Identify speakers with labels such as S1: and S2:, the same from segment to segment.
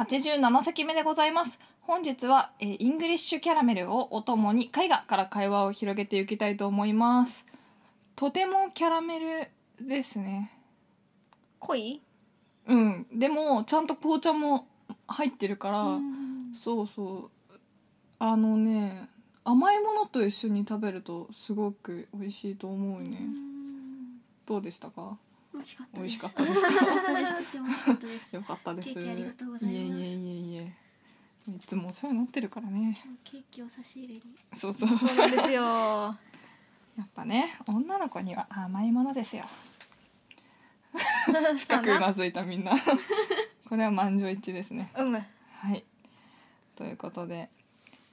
S1: 87席目でございます。本日は、えーイングリッシュキャラメルをお供に絵画から会話を広げていきたいと思います。とてもキャラメルですね。
S2: 濃い
S1: うん。でもちゃんと紅茶も入ってるから、
S2: うん。
S1: そうそう。あのね甘いものと一緒に食べるとすごく美味しいと思うね。どうでしたか？
S3: 美味しかった
S1: 美味しかっ
S3: た
S1: たです。か
S3: 美味しかったです。
S1: よかったです
S3: ケーキありがとうございます。
S1: えいえいえいえいつもお世話になってるからね。
S3: ケーキを差し入れに。
S1: そうそう。
S2: そうなんですよ。
S1: やっぱね女の子には甘いものですよ。深くうなずいたみんな。これは満場一致ですね。
S2: うん。
S1: はい。ということで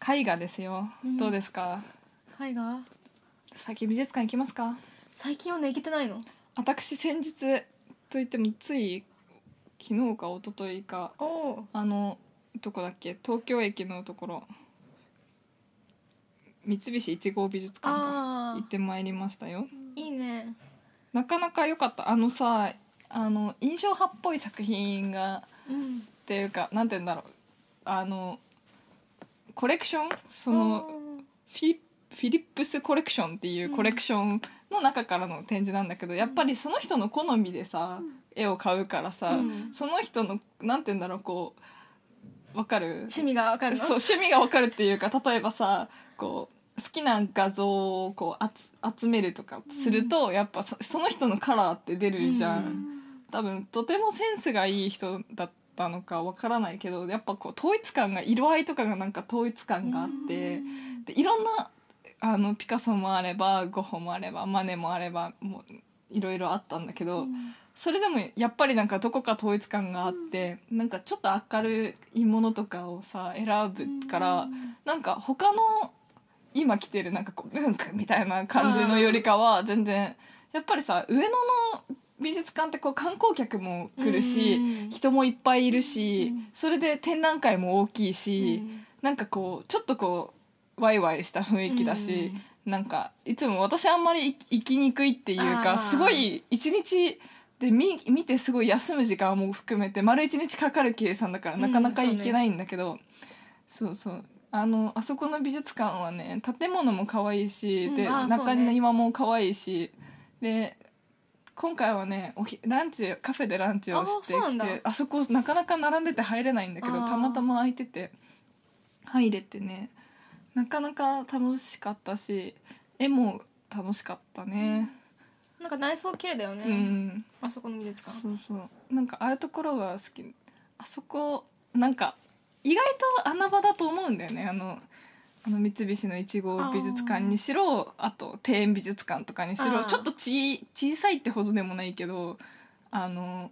S1: 絵画ですよ、
S2: うん。
S1: どうですか？
S2: 絵画？
S1: 先美術館行きますか？
S2: 最近はね行けてないの
S1: 私先日といってもつい昨日か一昨日かあのどこだっけ？東京駅のところ。三菱一号美術館か。
S2: あ
S1: 行ってまいりましたよ。
S2: ーいいね。
S1: なかなか良かった。あのさあの印象派っぽい作品が
S2: うん
S1: っていうかなんて言うんだろう。あのコレクション？そのフィフィリップスコレクションっていうコレクションの中からの展示なんだけど、やっぱりその人の好みでさ、絵を買うからさ、
S2: うん。
S1: その人のなんて言うんだろうこうわかる？
S2: 趣味がわかるの？
S1: そう趣味がわかるっていうか例えばさこう好きな画像をこう集めるとかすると、やっぱそその人のカラーって出るじゃん、
S2: うん。
S1: 多分とてもセンスがいい人だったのかわからないけどやっぱこう統一感が色合いとかがなんか統一感があって、でいろんなあのピカソもあればゴッホもあればマネもあればもういろいろあったんだけど、それでもやっぱりなんかどこか統一感があって、なんかちょっと明るいものとかをさ選ぶから、なんか他の今来てるなんかこう文句みたいな感じのよりかは全然やっぱりさ上野の美術館ってこう観光客も来るし、
S2: うん。
S1: 人もいっぱいいるし、
S2: うん。
S1: それで展覧会も大きいし、
S2: うん。
S1: なんかこうちょっとこうワイワイした雰囲気だし、なんかいつも私あんまり行行きにくいっていうかすごい一日で見見てすごい休む時間も含めて丸一日かかる計算だから
S2: うん
S1: なかなか行けないんだけど、そうそうあのあそこの美術館はね建物も可愛いし、で
S2: うんあーそうね
S1: 中庭も可愛いしで今回はねおひランチカフェでランチをしてきてあそこなかなか並んでて入れないんだけどたまたま空いてて入れてねなかなか楽しかったし絵も楽しかったね。
S2: なんか内装綺麗だよね、
S1: うん、
S2: あそこの美術館。
S1: そうそう。なんかああいうところが好き。あそこなんか意外と穴場だと思うんだよね。あのあの三菱の1号美術館にしろあと庭園美術館とかにしろ。ちょっとち小さいってほどでもないけどあの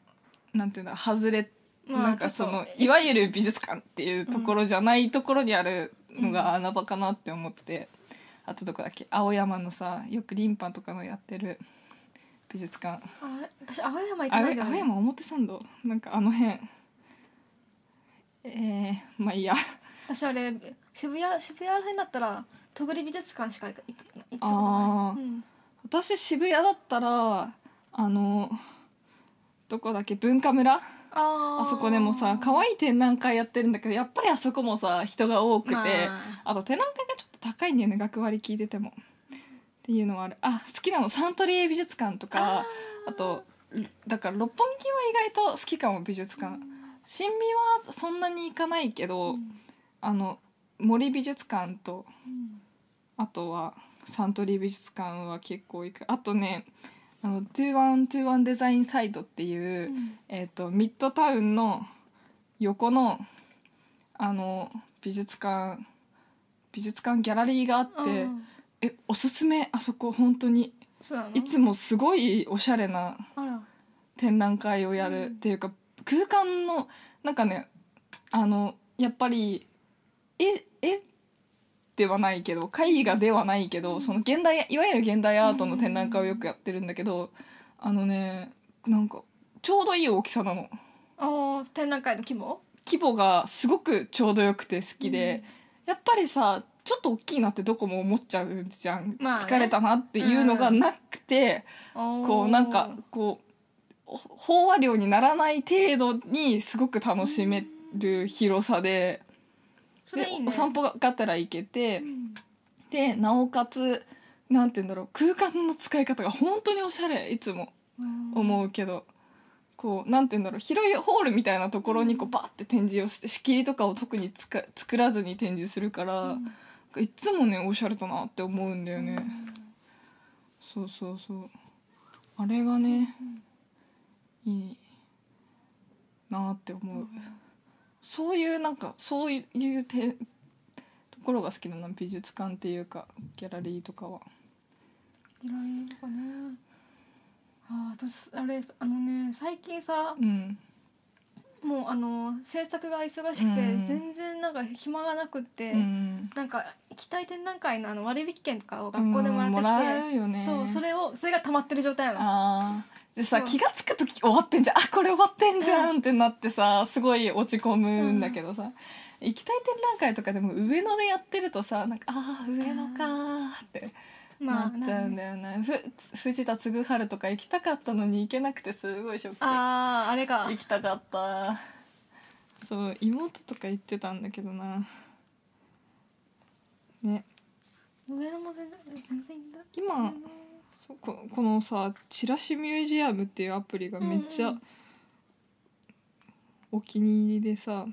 S1: なんていうんだ外れ
S2: まあ
S1: なんかそのいわゆる美術館っていうところじゃないところにあるのが穴場かなって思って、あとどこだっけ？青山のさよくリンパとかのやってる。美術館。
S2: あ私青山行って
S1: あ
S2: ないんだよね。
S1: れ？青山表参道？なんかあの辺。えー、まあいいや。
S2: 私あれ渋谷渋谷ら辺だったら戸栗美術館しか行行ったことない。うん。
S1: 私渋谷だったらあのどこだっけ？文化村？
S2: あ
S1: そこでもさ可愛い展覧会やってるんだけどやっぱりあそこもさ人が多くて、
S2: ま
S1: あ。と展覧会がちょっと高いんだよね学割聞いてても。っていうのはある。あ好きなの。サントリー美術館とかあとだから六本木は意外と好きかも美術館。新美はそんなに行かないけど、あの森美術館とあとはサントリー美術館は結構行く。あとねあの2121デザインサイドっていう、
S2: ん。
S1: えー、とミッドタウンの横のあの美術館美術館ギャラリーがあって、
S2: うん。
S1: えおすすめあそこ本当に。
S2: そうな。の
S1: いつもすごいおしゃれな
S2: あら。
S1: 展覧会をやるっていうか、空間のなんかねあのやっぱり絵絵ではないけど絵画ではないけどその現代いわゆる現代アートの展覧会をよくやってるんだけどあのねなんかちょうどいい大きさなの。
S2: あー展覧会の規模？
S1: 規模がすごくちょうどよくて好きで、やっぱりさちょっと大きいなってどこも思っちゃうじゃん、
S2: まあね。
S1: 疲れたなっていうのがなくて、こうなんかこう飽和量にならない程度にすごく楽しめる広さで,、
S2: それいいね。
S1: でお散歩がてら行けて、でなおかつなんて言うんだろう空間の使い方が本当におしゃれいつも。思うけど、こうなんて言うんだろう広いホールみたいなところにこうバーって展示をして仕切りとかを特につか作らずに展示するから、いつもねおしゃれだなって思うんだよね、そうそうそう。あれがね、いいなって思う、そういうなんかそういうてところが好きだな美術館っていうかギャラリーとかは。
S2: ギャラリーとかね。あー私あれあのね最近さ
S1: うん。
S2: もうあの制作が忙しくて、
S1: うん。
S2: 全然なんか暇がなくって、
S1: うん。
S2: なんか行きたい展覧会のあの割引券とかを学校でもらってきて、
S1: うんね。
S2: そうそれをそれが溜まってる状態なの
S1: でさ気が付く時終わってんじゃん。あこれ終わってんじゃんってなってさすごい落ち込むんだけどさ、行きたい展覧会とかでも上野でやってるとさなんかああ上野かーってなっちゃうんだよね、ふ藤田嗣治とか行きたかったのに行けなくてすごいショック。
S2: あああれか。
S1: 行きたかった。そう妹とか行ってたんだけどな。ね。
S2: 上野も全然全然いい。んだ
S1: 今そうここのさチラシミュージアムっていうアプリがめっちゃお気に入りでさ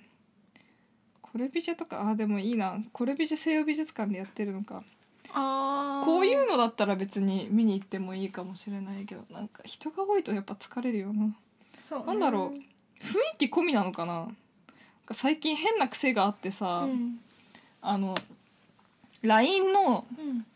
S1: コレビジェとかあでもいいな。コレビジェ西洋美術館でやってるのか。
S2: ああ
S1: こういうのだったら別に見に行ってもいいかもしれないけどなんか人が多いとやっぱ疲れるよな。
S2: そうね。
S1: なんだろう。雰囲気込みなのかな。なんか最近変な癖があってさ、
S2: うん。
S1: あの LINE の
S2: うん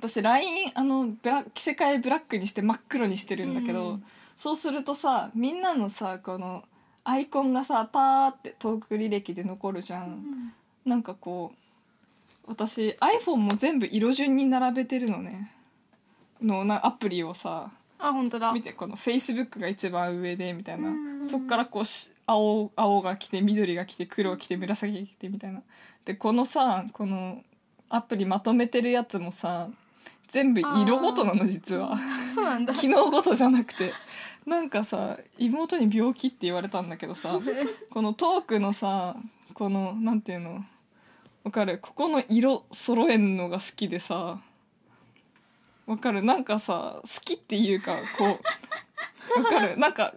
S1: 私 LINE あのブラ着せ替えブラックにして真っ黒にしてるんだけど、
S2: うん。
S1: そうするとさみんなのさこのアイコンがさパーってトーク履歴で残るじゃん、
S2: うん。
S1: なんかこう私 iPhone も全部色順に並べてるのね。のなアプリをさ
S2: あ本当だ。
S1: 見てこの Facebook が一番上でみたいな、
S2: うん。
S1: そっからこうし青青が来て緑が来て黒が来て紫が来てみたいな。でこのさこのアプリまとめてるやつもさ全部色ごとなの実は。
S2: そうなんだ。
S1: 機能ごとじゃなくて。なんかさ妹に病気って言われたんだけどさ このトークのさこのなんていうのわかる？ここの色揃えんのが好きでさわかる？なんかさ好きっていうかこうわかる？なんか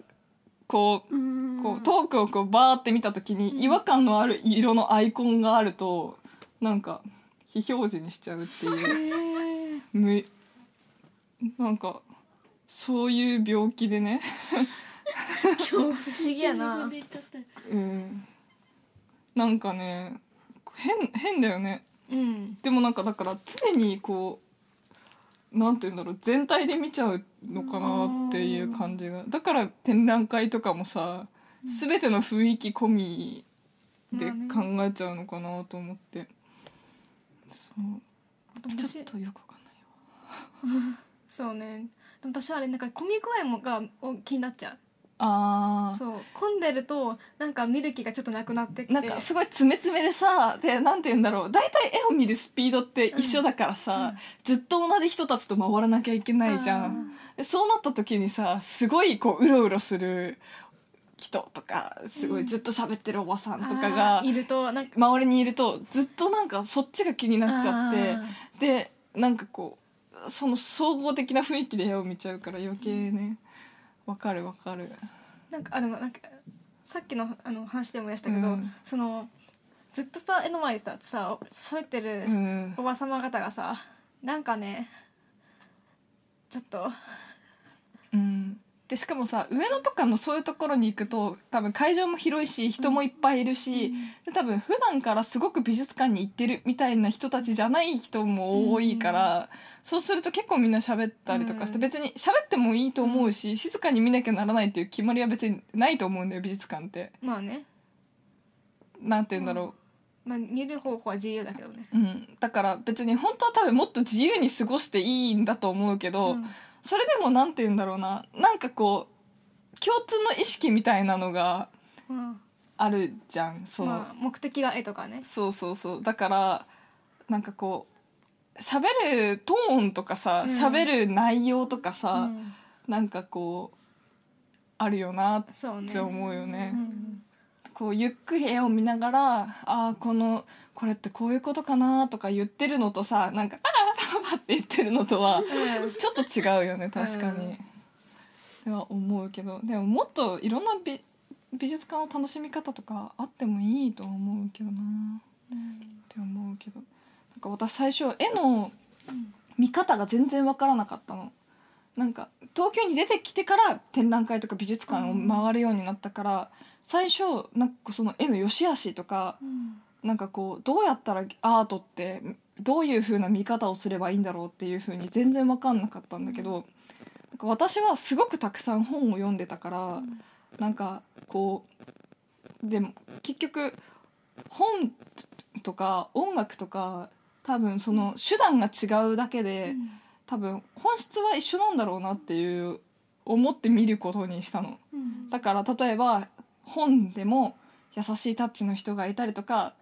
S1: こう
S3: うん
S1: こうトークをこうバーって見た時に違和感のある色のアイコンがあるとなんか非表示にしちゃうっていうむなんかそういう病気でね。
S2: 不思議やな。
S1: うん。なんかね変変だよね。
S2: うん。
S1: でもなんかだから常にこうなんて言うんだろう全体で見ちゃうのかなっていう感じが。だから展覧会とかもさ全ての雰囲気込みで考えちゃうのかなと思って、そう。ちょっとよく
S2: そうね。でも私はあれなんか混み具合もがお気になっちゃう。
S1: あー。
S2: そう。混んでるとなんか見る気がちょっとなくなってきて。
S1: なんかすごい詰め詰めでさでなんて言うんだろう。大体絵を見るスピードって一緒だからさ、ずっと同じ人たちと回らなきゃいけないじゃん。でそうなった時にさすごいこううろうろする人とかすごいずっと喋ってるおばさんとかが、
S2: あーいるとなんか
S1: 周りにいるとずっとなんかそっちが気になっちゃって
S2: あ
S1: でなんかこうその総合的な雰囲気で絵を見ちゃうから余計ねわかるわかる。
S2: なんかあでもなんかさっきのあの話でもやしたけど、
S1: うん。
S2: そのずっとさ絵の前でささ喋ってる
S1: うん。
S2: おば様方がさなんかねちょっと
S1: うんでしかもさ上野とかのそういうところに行くと多分会場も広いし人もいっぱいいるし、で多分普段からすごく美術館に行ってるみたいな人たちじゃない人も多いから、そうすると結構みんな喋ったりとかして、
S2: うん。
S1: 別に喋ってもいいと思うし、静かに見なきゃならないっていう決まりは別にないと思うんだよ美術館って。
S2: まあね。
S1: なんて言うんだろ
S2: まあ見る方法は自由だけどね。
S1: うん、だから別に本当は多分もっと自由に過ごしていいんだと思うけど、
S2: うん
S1: それでもなんて言うんだろうな。なんかこう共通の意識みたいなのが
S2: うん
S1: あるじゃん。そう,、
S2: まあ目的が絵とかね。
S1: そうそうそう。だからなんかこう喋るトーンとかさ
S2: うん。
S1: 喋、る内容とかさ、
S2: うん。
S1: なんかこうあるよなっ
S2: そうね。
S1: て思うよね。
S2: うん。
S1: こうゆっくり絵を見ながらああこのこれってこういうことかなとか言ってるのとさなんか「ああ」って言ってるのとはちょっと違うよね確かに。では思うけどでももっといろんな美美術館の楽しみ方とかあってもいいと思うけどな。って思うけど。なんか私最初絵の見方が全然わからなかったの。なんか東京に出てきてから展覧会とか美術館を回るようになったから、最初なんかその絵の良し悪しとか
S2: うん。
S1: なんかこうどうやったらアートってどういう風な見方をすればいいんだろうっていう風に全然分かんなかったんだけど、なんか私はすごくたくさん本を読んでたから、なんかこうでも結局本とか音楽とか多分その手段が違うだけで、多分本質は一緒なんだろうなっていう思って見ることにしたの。
S2: うん。
S1: だから例えば本でも優しいタッチの人がいたりとか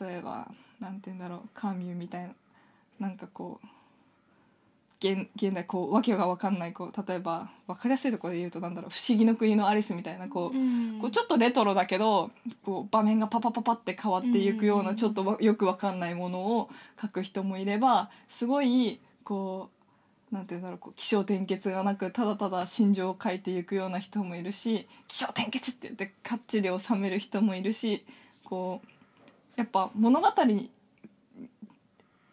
S1: 例えばなんて言うんだろうカーミューみたいななんかこう現現代こうわけが分かんないこう例えば分かりやすいところで言うとなんだろう「不思議の国のアリス」みたいなこう,、
S2: うん。
S1: こうちょっとレトロだけどこう場面がパパパパって変わっていくような、
S2: うん。
S1: ちょっとわよく分かんないものを描く人もいればすごいこうなんていうんだろうこう起承転結がなくただただ心情を書いていくような人もいるし起承転結って言ってかっちり収める人もいるしこうやっぱ物語に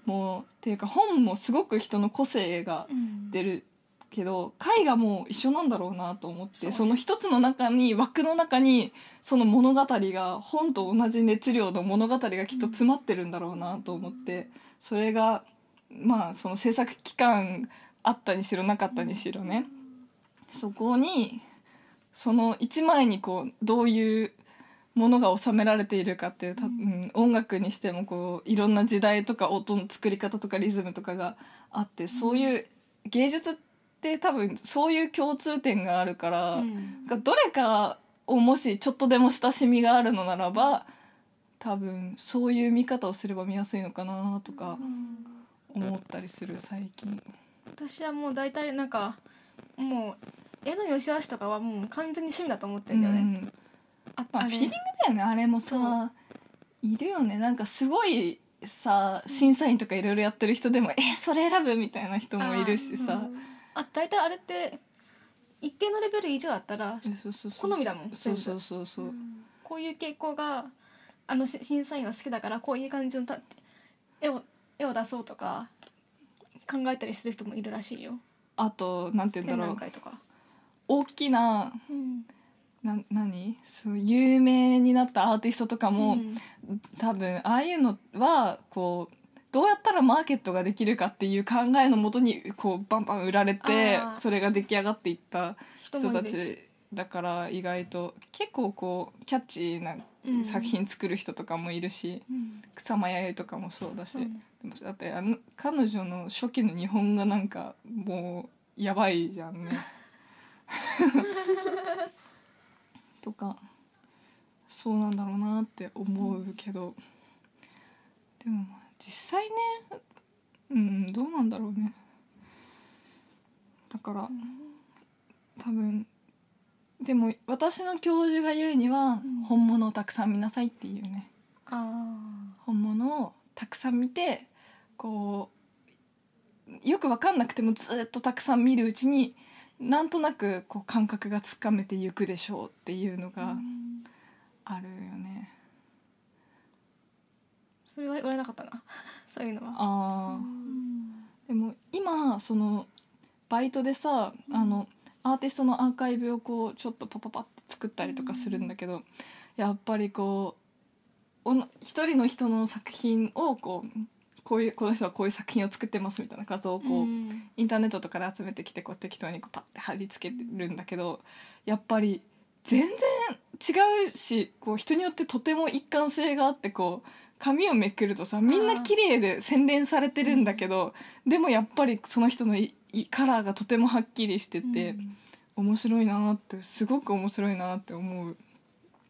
S1: もうっていうか本もすごく人の個性が
S2: うん
S1: 出るけど絵画も一緒なんだろうなと思ってそ,、の一つの中に枠の中にその物語が本と同じ熱量の物語がきっと詰まってるんだろうなと思って、それがまあその制作期間あったにしろなかったにしろね、そこにその一枚にこうどういうものが収められているかっていうた、うん、音楽にしてもこういろんな時代とか音の作り方とかリズムとかがあってそういう芸術って多分そういう共通点があるから、
S2: うん。
S1: がどれかをもしちょっとでも親しみがあるのならば多分そういう見方をすれば見やすいのかなとか思ったりする最近。
S2: 私はもう大体なんかもう絵の良し悪しとかはもう完全に趣味だと思ってんだよね、
S1: うん
S2: あ
S1: フィーリングだよねあれもさいるよね。なんかすごいさ審査員とかいろいろやってる人でも「えそれ選ぶ?」みたいな人もいるしさ、
S2: あ大体あれって一定のレベル以上だったら好みだもん
S1: そうそうそうそう、
S2: こういう傾向があのし審査員は好きだからこういう感じのた絵を絵を出そうとか考えたりする人もいるらしいよ。
S1: あとなんて言うん
S2: 展
S1: だろう。大きな
S2: うん
S1: な何？そう有名になったアーティストとかも、
S2: うん。
S1: 多分ああいうのはこうどうやったらマーケットができるかっていう考えのもとにこうバンバン売られてそれが出来上がっていった
S2: 人
S1: たちだから意外と結構こうキャッチーな
S2: うん。
S1: 作品作る人とかもいるし、
S2: うん。
S1: 草間彌生とかもそうだし、だってあの彼女の初期の日本がなんかもうやばいじゃんね。とかそうなんだろうなって思うけど、でもまあ実際ねうんどうなんだろうね。だから、多分でも私の教授が言うには、
S2: うん
S1: 本物をたくさん見なさいっていうね。
S2: あ
S1: 本物をたくさん見てこうよく分かんなくてもずっとたくさん見るうちになんとなくこう感覚がつかめていくでしょうっていうの
S2: あ、
S1: があるよね。
S2: それは言われなかったな。そういうのは。
S1: あー。でも今そのバイトでさあのアーティストのアーカイブをこうちょっとパパパって作ったりとかするんだけどやっぱりこうおの一人の人の作品をこうこういうこの人はこういう作品を作ってますみたいな画像をこう、
S2: うん
S1: インターネットとかで集めてきてこう適当にこうパッて貼り付けるんだけどやっぱり全然違違うしこう人によってとても一貫性があってこう髪をめくるとさみんな綺麗で洗練されてるんだけど、でもやっぱりその人のいいカラーがとてもはっきりしてて、面白いなってすごく面白いなって思う。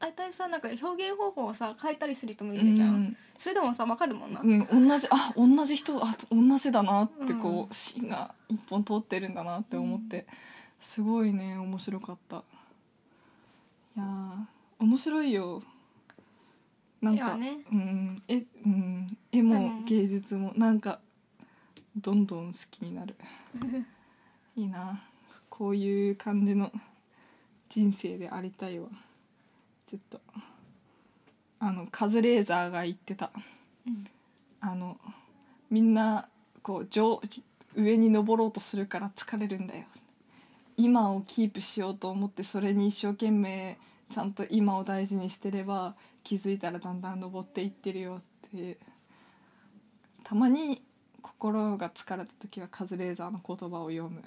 S2: 大体さなんか表現方法をさ変えたりする人もいるじゃん、
S1: うん
S2: それでもさ分かるもんな、
S1: うん、同じあ同じ人あ同じだなってこう、芯が一本通ってるんだなって思って、すごいね面白かった。いやー面白いよ。なんか、
S2: ね。
S1: うんえうん、絵
S2: う
S1: も。
S2: ん
S1: 芸術もなんかどんどん好きになる。いいな。こういう感じの人生でありたいわちょっとあのカズレーザーが言ってた、
S2: うん。
S1: あのみんなこう上上に登ろうとするから疲れるんだよ。今をキープしようと思ってそれに一生懸命ちゃんと今を大事にしてれば気づいたらだんだん登っていってるよって。たまに心が疲れた時はカズレーザーの言葉を読む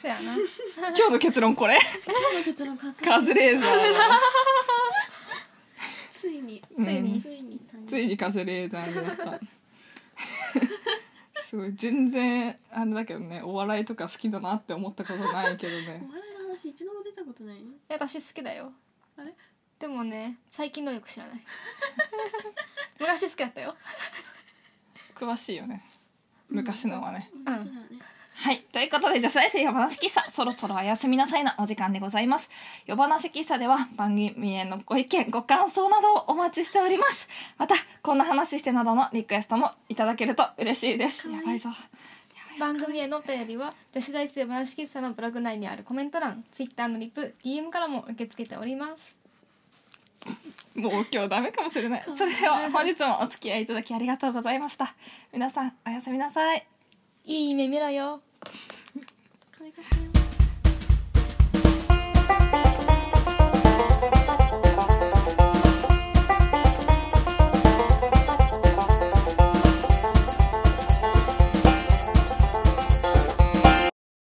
S2: そやな。
S1: 今日の結論これ。
S3: そこの結論カズ
S1: カズレーザー
S3: ついに。
S1: うん。
S2: ついに。
S3: ついに誕生。
S1: ついにカズレーザーになった。すごい全然あれだけどねお笑いとか好きだなって思ったことないけどね。
S3: お笑いの話一度も出たことないの？
S2: いや私好きだよ。
S3: あれ？
S2: でもね最近のよく知らない。昔好きだったよ。
S1: 詳しいよね。昔のはね、
S2: うん。
S3: そうだね
S1: はい。ということで、女子大生夜話喫茶、そろそろおやすみなさいなお時間でございます。夜話喫茶では番組へのご意見、ご感想などをお待ちしております。また、こんな話してなどのリクエストもいただけると嬉しいです。やばいぞ。
S2: 番組へのお便りは女子大生話喫茶のブログ内にあるコメント欄 Twitter のリプ DM からも受け付けております
S1: もう今日ダメかもしれない。それでは本日もお付き合いいただきありがとうございました。皆さん、おやすみなさい。
S2: いい夢見ろよ
S3: 可愛かったよ